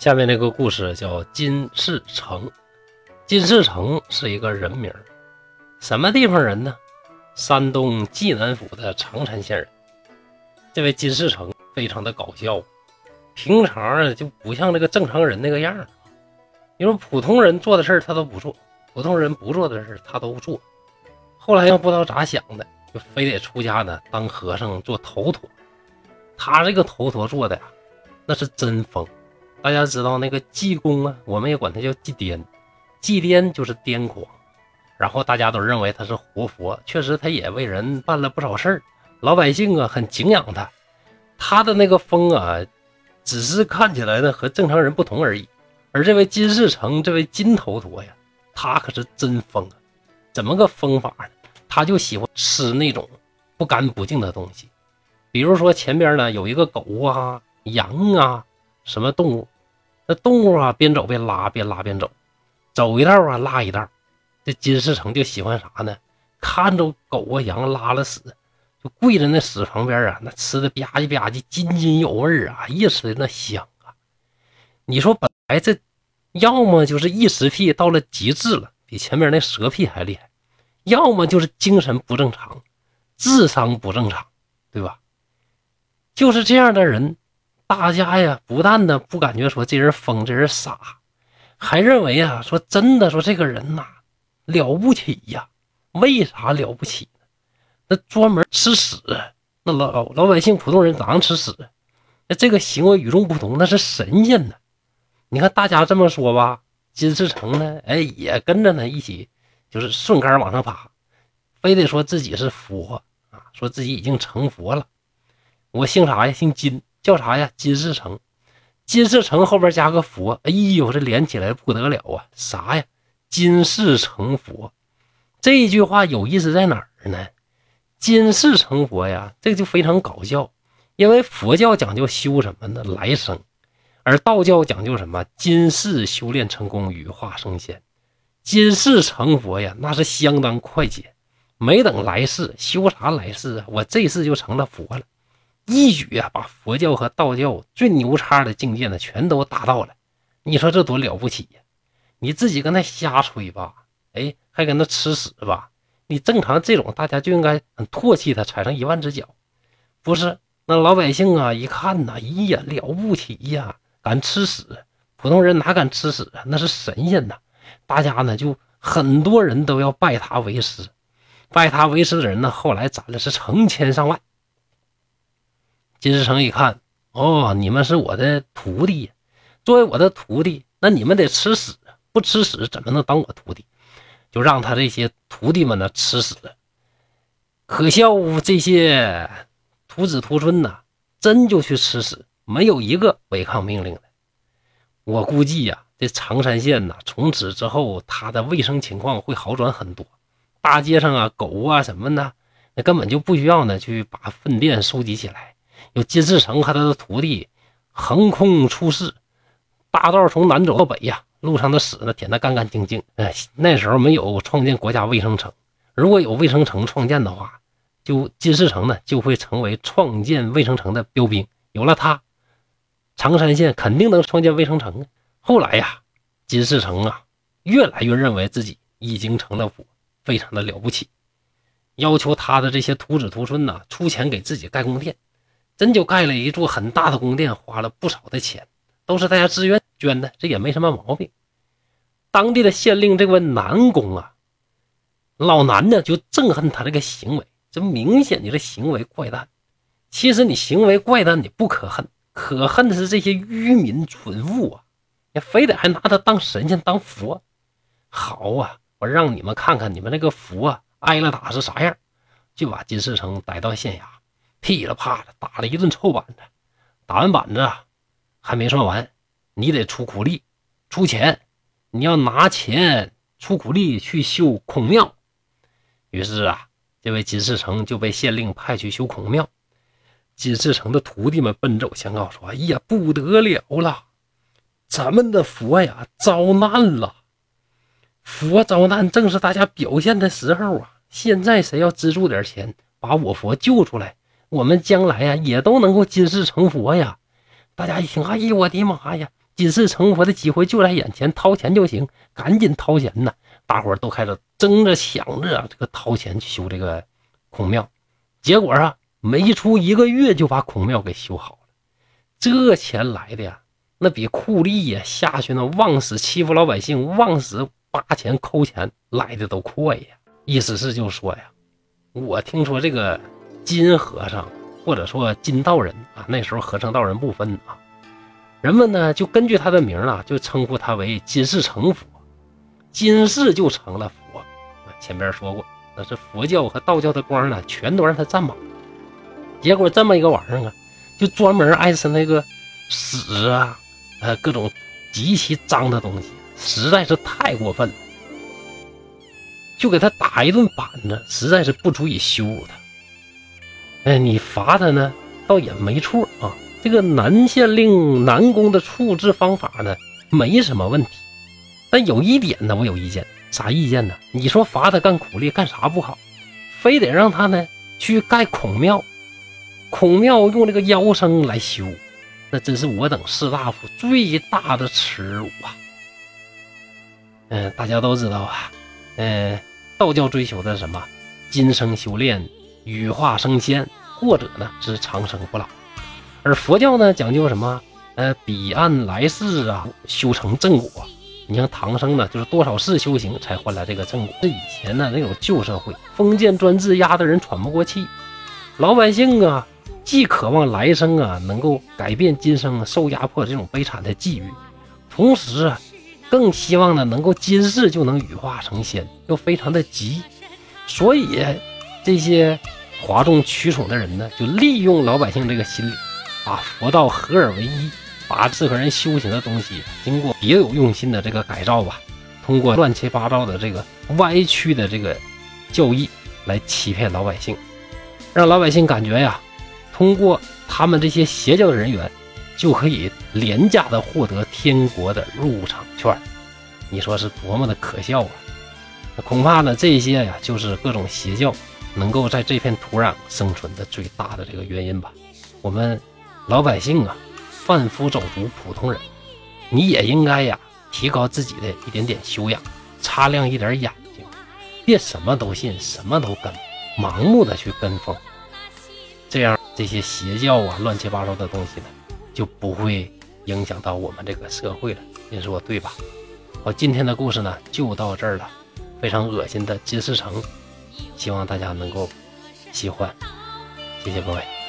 下面这个故事叫金世成。金世成是一个人名，什么地方人呢？山东济南府的常山县人。这位金世成非常的搞笑，平常就不像这个正常人那个样儿。因为普通人做的事儿他都不做，普通人不做的事儿他都做。后来又不知道咋想的，就非得出家呢，当和尚做头陀。他这个头陀做的呀，那是真疯。大家知道那个济公啊，我们也管他叫济癫，济癫就是癫狂。然后大家都认为他是活佛，确实他也为人办了不少事儿，老百姓啊很敬仰他。他的那个疯啊，只是看起来呢和正常人不同而已。而这位金世成，这位金头陀呀，他可是真疯啊！怎么个疯法呢？他就喜欢吃那种不干不净的东西，比如说前边呢有一个狗啊、羊啊，什么动物，那动物啊边走边拉，边拉边走，走一道啊拉一道。这金世成就喜欢啥呢？看着狗啊羊拉了屎，就跪在那屎旁边啊，那吃的吧唧吧唧，津津有味啊，一吃的那香啊！你说本。来，这要么就是异食癖到了极致了，比前面那蛇癖还厉害；要么就是精神不正常，智商不正常，对吧？就是这样的人，大家呀，不但呢不感觉说这人疯，这人傻，还认为啊，说真的，说这个人呐了不起呀？为啥了不起呢？那专门吃屎，那老老百姓普通人咋能吃屎？那这个行为与众不同，那是神仙呢。你看大家这么说吧，金世成呢，哎，也跟着呢一起，就是顺杆往上爬，非得说自己是佛啊，说自己已经成佛了。我姓啥呀？姓金，叫啥呀？金世成。金世成后边加个佛，哎呦，这连起来不得了啊！啥呀？金世成佛。这一句话有意思在哪儿呢？金世成佛呀，这就非常搞笑，因为佛教讲究修什么呢？来生。而道教讲究什么？今世修炼成功，羽化升仙；今世成佛呀，那是相当快捷，没等来世修啥来世啊，我这世就成了佛了，一举啊把佛教和道教最牛叉的境界呢全都达到了。你说这多了不起呀？你自己跟那瞎吹吧，哎，还跟那吃屎吧？你正常这种大家就应该很唾弃他，踩上一万只脚，不是？那老百姓啊一看呐，咦呀，了不起呀！敢吃屎，普通人哪敢吃屎啊？那是神仙呐！大家呢就很多人都要拜他为师，拜他为师的人呢，后来攒的是成千上万。金世成一看，哦，你们是我的徒弟，作为我的徒弟，那你们得吃屎，不吃屎怎么能当我徒弟？就让他这些徒弟们呢吃屎。可笑这些徒子徒孙呐，真就去吃屎。没有一个违抗命令的，我估计呀，这常山县呐，从此之后，他的卫生情况会好转很多。大街上啊，狗啊什么的，那根本就不需要呢，去把粪便收集起来。有金世成和他的徒弟横空出世，大道从南走到北呀，路上的屎呢舔得干干净净。哎，那时候没有创建国家卫生城，如果有卫生城创建的话，就金世成呢就会成为创建卫生城的标兵。有了他。常山县肯定能创建卫生城！后来呀，金世成啊，越来越认为自己已经成了佛，非常的了不起，要求他的这些徒子徒孙呐，出钱给自己盖宫殿，真就盖了一座很大的宫殿，花了不少的钱，都是大家自愿捐的，这也没什么毛病。当地的县令这位南宫啊，老南呢就憎恨他这个行为，这明显你这行为怪诞。其实你行为怪诞，你不可恨。可恨的是这些愚民蠢物啊！你非得还拿他当神仙当佛？好啊，我让你们看看你们那个佛啊挨了打是啥样！就把金世成逮到县衙，噼里啪啦打了一顿臭板子。打完板子还没算完，你得出苦力，出钱，你要拿钱出苦力去修孔庙。于是啊，这位金世成就被县令派去修孔庙。金世成的徒弟们奔走相告说：“哎呀，不得了了，咱们的佛呀遭难了！佛遭难正是大家表现的时候啊！现在谁要资助点钱，把我佛救出来，我们将来呀也都能够金世成佛呀！”大家一听，哎呀，我的妈呀！金世成佛的机会就在眼前，掏钱就行，赶紧掏钱呐！大伙儿都开始争着抢着这个掏钱去修这个孔庙。结果啊，没出一个月就把孔庙给修好了。这钱来的呀，那比酷吏呀下去那往死欺负老百姓、往死扒钱抠钱来的都快呀！意思是就说呀，我听说这个金和尚或者说金道人啊，那时候和尚道人不分啊。人们呢就根据他的名啊，就称呼他为金世成佛，金世就成了佛。前边说过，那是佛教和道教的光呢，全都让他占满。结果这么一个玩意儿啊，就专门爱吃那个屎啊，呃，各种极其脏的东西，实在是太过分了，就给他打一顿板子，实在是不足以羞辱他。哎，你罚他呢，倒也没错啊。这个南县令南宫的处置方法呢，没什么问题，但有一点呢，我有意见。啥意见呢？你说罚他干苦力干啥不好，非得让他呢去盖孔庙，孔庙用这个妖僧来修，那真是我等士大夫最大的耻辱啊！嗯，大家都知道啊，嗯，道教追求的什么？今生修炼，羽化升仙，或者呢是长生不老。而佛教呢，讲究什么？呃，彼岸来世啊，修成正果。你像唐僧呢，就是多少世修行才换来这个正果。这以前呢，那种旧社会，封建专制压得人喘不过气，老百姓啊，既渴望来生啊能够改变今生受压迫这种悲惨的际遇，同时啊，更希望呢能够今世就能羽化成仙，又非常的急。所以这些哗众取宠的人呢，就利用老百姓这个心理。把佛道合二为一，把自个人修行的东西经过别有用心的这个改造吧，通过乱七八糟的这个歪曲的这个教义来欺骗老百姓，让老百姓感觉呀，通过他们这些邪教的人员就可以廉价的获得天国的入场券，你说是多么的可笑啊！恐怕呢，这些呀就是各种邪教能够在这片土壤生存的最大的这个原因吧。我们。老百姓啊，贩夫走卒，普通人，你也应该呀，提高自己的一点点修养，擦亮一点眼睛，别什么都信，什么都跟，盲目的去跟风，这样这些邪教啊，乱七八糟的东西呢，就不会影响到我们这个社会了。您说对吧？好，今天的故事呢，就到这儿了。非常恶心的金丝城，希望大家能够喜欢，谢谢各位。